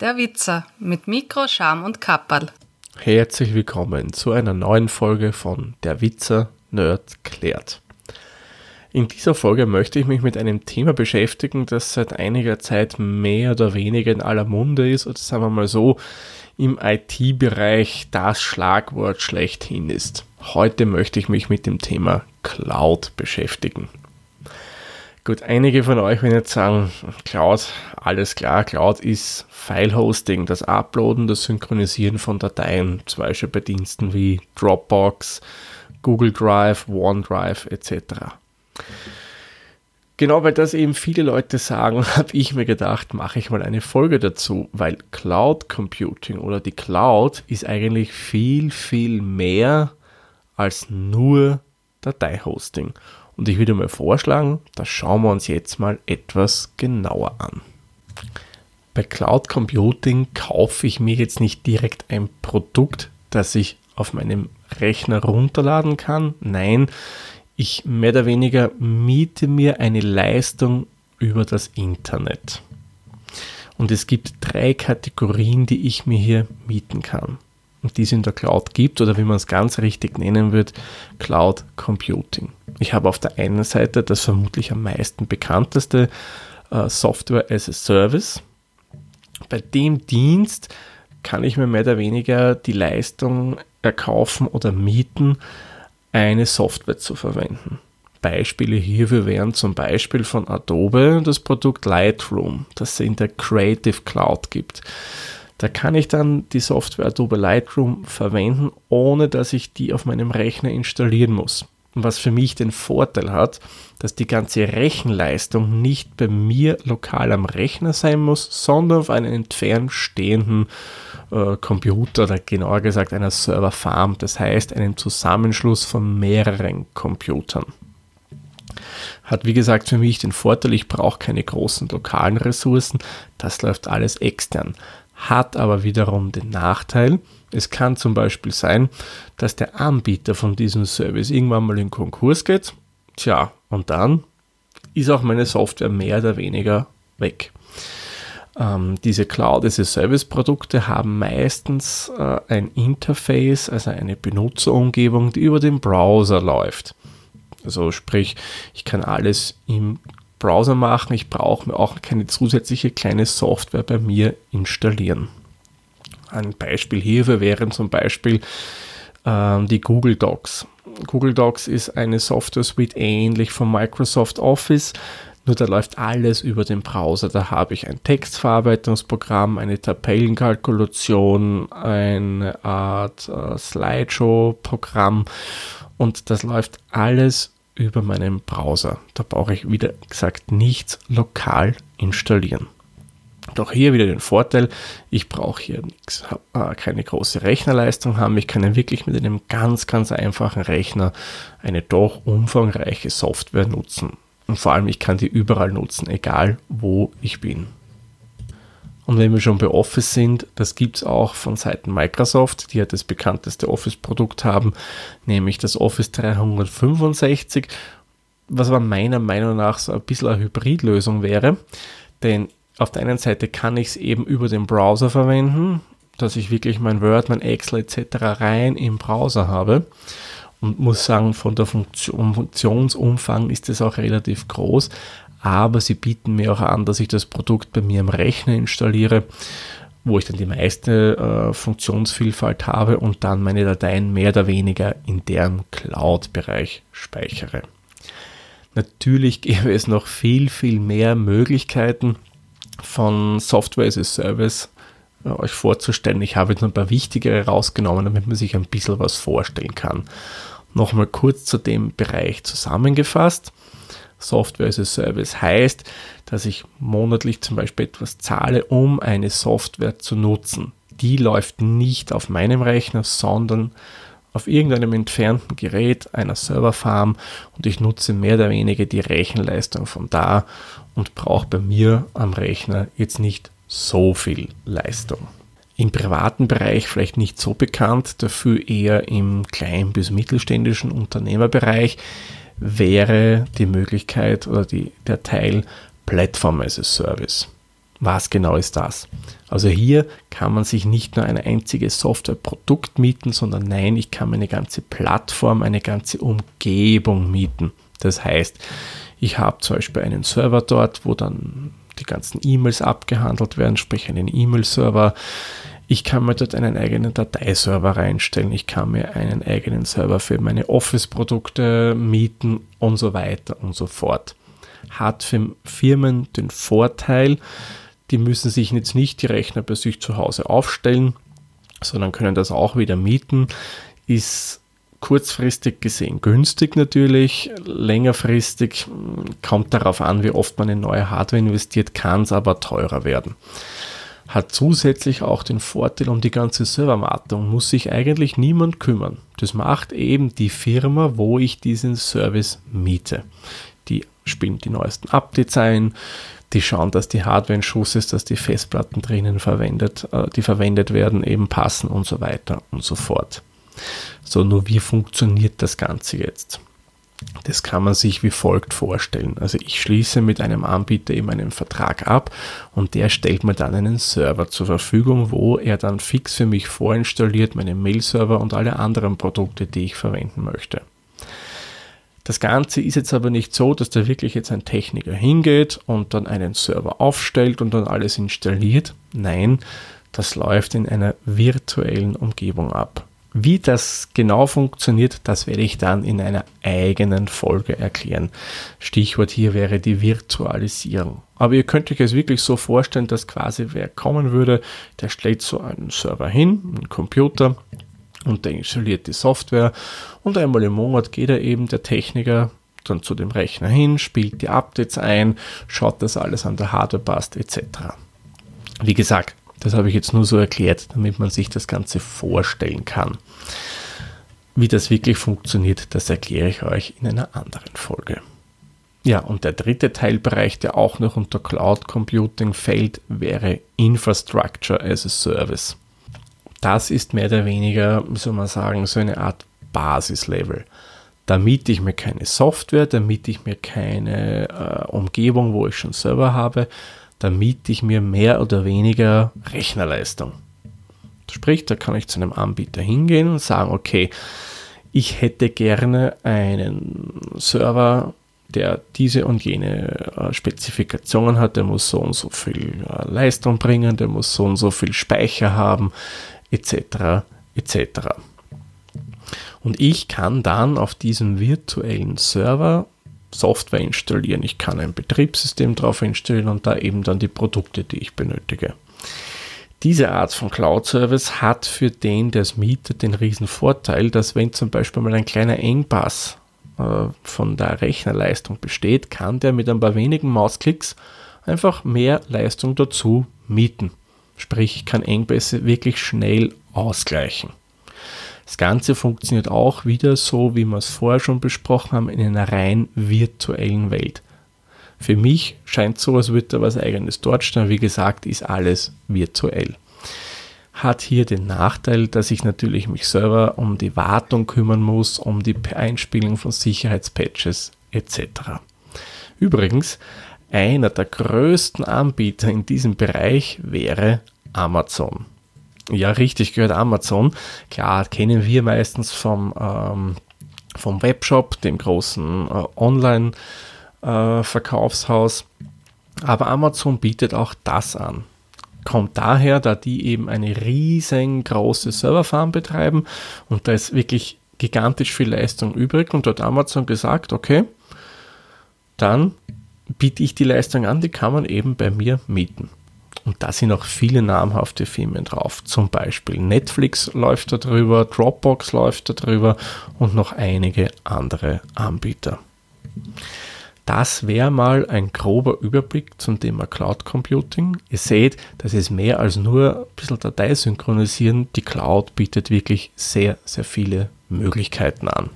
Der Witzer mit Mikro, Scham und Kapperl. Herzlich willkommen zu einer neuen Folge von Der Witzer Nerd klärt. In dieser Folge möchte ich mich mit einem Thema beschäftigen, das seit einiger Zeit mehr oder weniger in aller Munde ist, oder sagen wir mal so, im IT-Bereich das Schlagwort schlechthin ist. Heute möchte ich mich mit dem Thema Cloud beschäftigen. Gut, einige von euch werden jetzt sagen, Cloud, alles klar, Cloud ist File-Hosting, das Uploaden, das Synchronisieren von Dateien, zum Beispiel bei Diensten wie Dropbox, Google Drive, OneDrive etc. Genau weil das eben viele Leute sagen, habe ich mir gedacht, mache ich mal eine Folge dazu, weil Cloud Computing oder die Cloud ist eigentlich viel, viel mehr als nur Dateihosting. Und ich würde mal vorschlagen, das schauen wir uns jetzt mal etwas genauer an. Bei Cloud Computing kaufe ich mir jetzt nicht direkt ein Produkt, das ich auf meinem Rechner runterladen kann. Nein, ich mehr oder weniger miete mir eine Leistung über das Internet. Und es gibt drei Kategorien, die ich mir hier mieten kann. Und die es in der Cloud gibt, oder wie man es ganz richtig nennen wird, Cloud Computing. Ich habe auf der einen Seite das vermutlich am meisten bekannteste äh, Software as a Service. Bei dem Dienst kann ich mir mehr oder weniger die Leistung erkaufen oder mieten, eine Software zu verwenden. Beispiele hierfür wären zum Beispiel von Adobe das Produkt Lightroom, das es in der Creative Cloud gibt. Da kann ich dann die Software Adobe Lightroom verwenden, ohne dass ich die auf meinem Rechner installieren muss. Was für mich den Vorteil hat, dass die ganze Rechenleistung nicht bei mir lokal am Rechner sein muss, sondern auf einem entfernt stehenden äh, Computer oder genauer gesagt einer Serverfarm, das heißt einem Zusammenschluss von mehreren Computern. Hat wie gesagt für mich den Vorteil, ich brauche keine großen lokalen Ressourcen, das läuft alles extern. Hat aber wiederum den Nachteil, es kann zum Beispiel sein, dass der Anbieter von diesem Service irgendwann mal in Konkurs geht. Tja, und dann ist auch meine Software mehr oder weniger weg. Ähm, diese Cloud as a Service Produkte haben meistens äh, ein Interface, also eine Benutzerumgebung, die über den Browser läuft. Also sprich, ich kann alles im Browser machen, ich brauche mir auch keine zusätzliche kleine Software bei mir installieren. Ein Beispiel hierfür wären zum Beispiel äh, die Google Docs. Google Docs ist eine Software Suite ähnlich von Microsoft Office, nur da läuft alles über den Browser. Da habe ich ein Textverarbeitungsprogramm, eine Tabellenkalkulation, eine Art äh, Slideshow-Programm und das läuft alles über meinen Browser. Da brauche ich wieder gesagt nichts lokal installieren. Doch hier wieder den Vorteil, ich brauche hier nichts, äh, keine große Rechnerleistung haben. Ich kann wirklich mit einem ganz, ganz einfachen Rechner eine doch umfangreiche Software nutzen. Und vor allem, ich kann die überall nutzen, egal wo ich bin. Und wenn wir schon bei Office sind, das gibt es auch von Seiten Microsoft, die ja das bekannteste Office-Produkt haben, nämlich das Office 365, was aber meiner Meinung nach so ein bisschen eine Hybridlösung wäre. Denn auf der einen Seite kann ich es eben über den Browser verwenden, dass ich wirklich mein Word, mein Excel etc. rein im Browser habe und muss sagen, von der Funktion, Funktionsumfang ist es auch relativ groß, aber sie bieten mir auch an, dass ich das Produkt bei mir im Rechner installiere, wo ich dann die meiste äh, Funktionsvielfalt habe und dann meine Dateien mehr oder weniger in deren Cloud-Bereich speichere. Natürlich gäbe es noch viel, viel mehr Möglichkeiten, von Software as a Service äh, euch vorzustellen. Ich habe jetzt ein paar wichtigere rausgenommen, damit man sich ein bisschen was vorstellen kann. Nochmal kurz zu dem Bereich zusammengefasst. Software as a Service heißt, dass ich monatlich zum Beispiel etwas zahle, um eine Software zu nutzen. Die läuft nicht auf meinem Rechner, sondern auf irgendeinem entfernten Gerät einer Serverfarm und ich nutze mehr oder weniger die Rechenleistung von da und brauche bei mir am Rechner jetzt nicht so viel Leistung. Im privaten Bereich vielleicht nicht so bekannt, dafür eher im kleinen bis mittelständischen Unternehmerbereich wäre die Möglichkeit oder die, der Teil Platform as a Service. Was genau ist das? Also hier kann man sich nicht nur ein einziges Softwareprodukt mieten, sondern nein, ich kann mir eine ganze Plattform, eine ganze Umgebung mieten. Das heißt, ich habe zum Beispiel einen Server dort, wo dann die ganzen E-Mails abgehandelt werden, sprich einen E-Mail-Server. Ich kann mir dort einen eigenen Dateiserver reinstellen. Ich kann mir einen eigenen Server für meine Office-Produkte mieten und so weiter und so fort. Hat für Firmen den Vorteil, die müssen sich jetzt nicht die Rechner bei sich zu Hause aufstellen, sondern können das auch wieder mieten. Ist kurzfristig gesehen günstig natürlich, längerfristig kommt darauf an, wie oft man in neue Hardware investiert, kann es aber teurer werden. Hat zusätzlich auch den Vorteil um die ganze Serverwartung, muss sich eigentlich niemand kümmern. Das macht eben die Firma, wo ich diesen Service miete. Die spielen die neuesten Updates ein, die schauen, dass die Hardware in Schuss ist, dass die Festplatten drinnen verwendet, äh, die verwendet werden, eben passen und so weiter und so fort. So, nur wie funktioniert das Ganze jetzt? Das kann man sich wie folgt vorstellen. Also ich schließe mit einem Anbieter eben einen Vertrag ab und der stellt mir dann einen Server zur Verfügung, wo er dann fix für mich vorinstalliert, meinen Mail-Server und alle anderen Produkte, die ich verwenden möchte. Das Ganze ist jetzt aber nicht so, dass da wirklich jetzt ein Techniker hingeht und dann einen Server aufstellt und dann alles installiert. Nein, das läuft in einer virtuellen Umgebung ab. Wie das genau funktioniert, das werde ich dann in einer eigenen Folge erklären. Stichwort hier wäre die Virtualisierung. Aber ihr könnt euch es wirklich so vorstellen, dass quasi wer kommen würde, der stellt so einen Server hin, einen Computer, und der installiert die Software und einmal im Monat geht er eben der Techniker dann zu dem Rechner hin, spielt die Updates ein, schaut, dass alles an der Hardware passt etc. Wie gesagt, das habe ich jetzt nur so erklärt, damit man sich das Ganze vorstellen kann. Wie das wirklich funktioniert, das erkläre ich euch in einer anderen Folge. Ja, und der dritte Teilbereich, der auch noch unter Cloud Computing fällt, wäre Infrastructure as a Service das ist mehr oder weniger, wie soll man sagen, so eine Art Basislevel. Da miete ich mir keine Software, da miete ich mir keine äh, Umgebung, wo ich schon Server habe, da miete ich mir mehr oder weniger Rechnerleistung. Sprich, da kann ich zu einem Anbieter hingehen und sagen, okay, ich hätte gerne einen Server, der diese und jene äh, Spezifikationen hat, der muss so und so viel äh, Leistung bringen, der muss so und so viel Speicher haben, etc. etc. Und ich kann dann auf diesem virtuellen Server Software installieren. Ich kann ein Betriebssystem drauf installieren und da eben dann die Produkte, die ich benötige. Diese Art von Cloud-Service hat für den, der es mietet, den riesen Vorteil, dass wenn zum Beispiel mal ein kleiner Engpass äh, von der Rechnerleistung besteht, kann der mit ein paar wenigen Mausklicks einfach mehr Leistung dazu mieten. Sprich, ich kann Engpässe wirklich schnell ausgleichen. Das Ganze funktioniert auch wieder so, wie wir es vorher schon besprochen haben, in einer rein virtuellen Welt. Für mich scheint so, als würde da was eigenes dort stehen. Wie gesagt, ist alles virtuell. Hat hier den Nachteil, dass ich natürlich mich selber um die Wartung kümmern muss, um die Einspielung von Sicherheitspatches etc. Übrigens, einer der größten Anbieter in diesem Bereich wäre Amazon. Ja, richtig, gehört Amazon. Klar, kennen wir meistens vom, ähm, vom Webshop, dem großen äh, Online-Verkaufshaus. Äh, Aber Amazon bietet auch das an. Kommt daher, da die eben eine riesengroße Serverfarm betreiben und da ist wirklich gigantisch viel Leistung übrig und dort Amazon gesagt, okay, dann biete ich die Leistung an, die kann man eben bei mir mieten. Und da sind auch viele namhafte Firmen drauf. Zum Beispiel Netflix läuft da drüber, Dropbox läuft da drüber und noch einige andere Anbieter. Das wäre mal ein grober Überblick zum Thema Cloud Computing. Ihr seht, das ist mehr als nur ein bisschen Datei synchronisieren. Die Cloud bietet wirklich sehr, sehr viele Möglichkeiten an.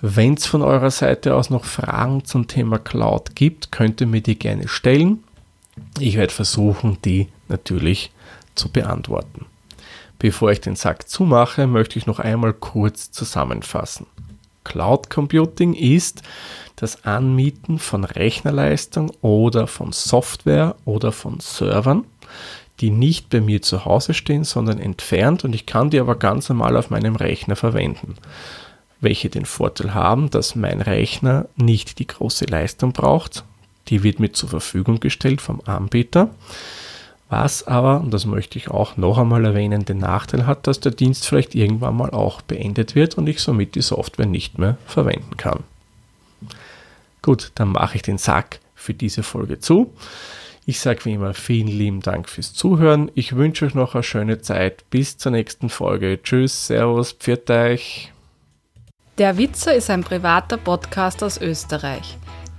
Wenn es von eurer Seite aus noch Fragen zum Thema Cloud gibt, könnt ihr mir die gerne stellen. Ich werde versuchen, die natürlich zu beantworten. Bevor ich den Sack zumache, möchte ich noch einmal kurz zusammenfassen. Cloud Computing ist das Anmieten von Rechnerleistung oder von Software oder von Servern, die nicht bei mir zu Hause stehen, sondern entfernt und ich kann die aber ganz normal auf meinem Rechner verwenden. Welche den Vorteil haben, dass mein Rechner nicht die große Leistung braucht. Die wird mir zur Verfügung gestellt vom Anbieter. Was aber, und das möchte ich auch noch einmal erwähnen, den Nachteil hat, dass der Dienst vielleicht irgendwann mal auch beendet wird und ich somit die Software nicht mehr verwenden kann. Gut, dann mache ich den Sack für diese Folge zu. Ich sage wie immer vielen lieben Dank fürs Zuhören. Ich wünsche euch noch eine schöne Zeit. Bis zur nächsten Folge. Tschüss, Servus, pfiat euch. Der Witzer ist ein privater Podcast aus Österreich.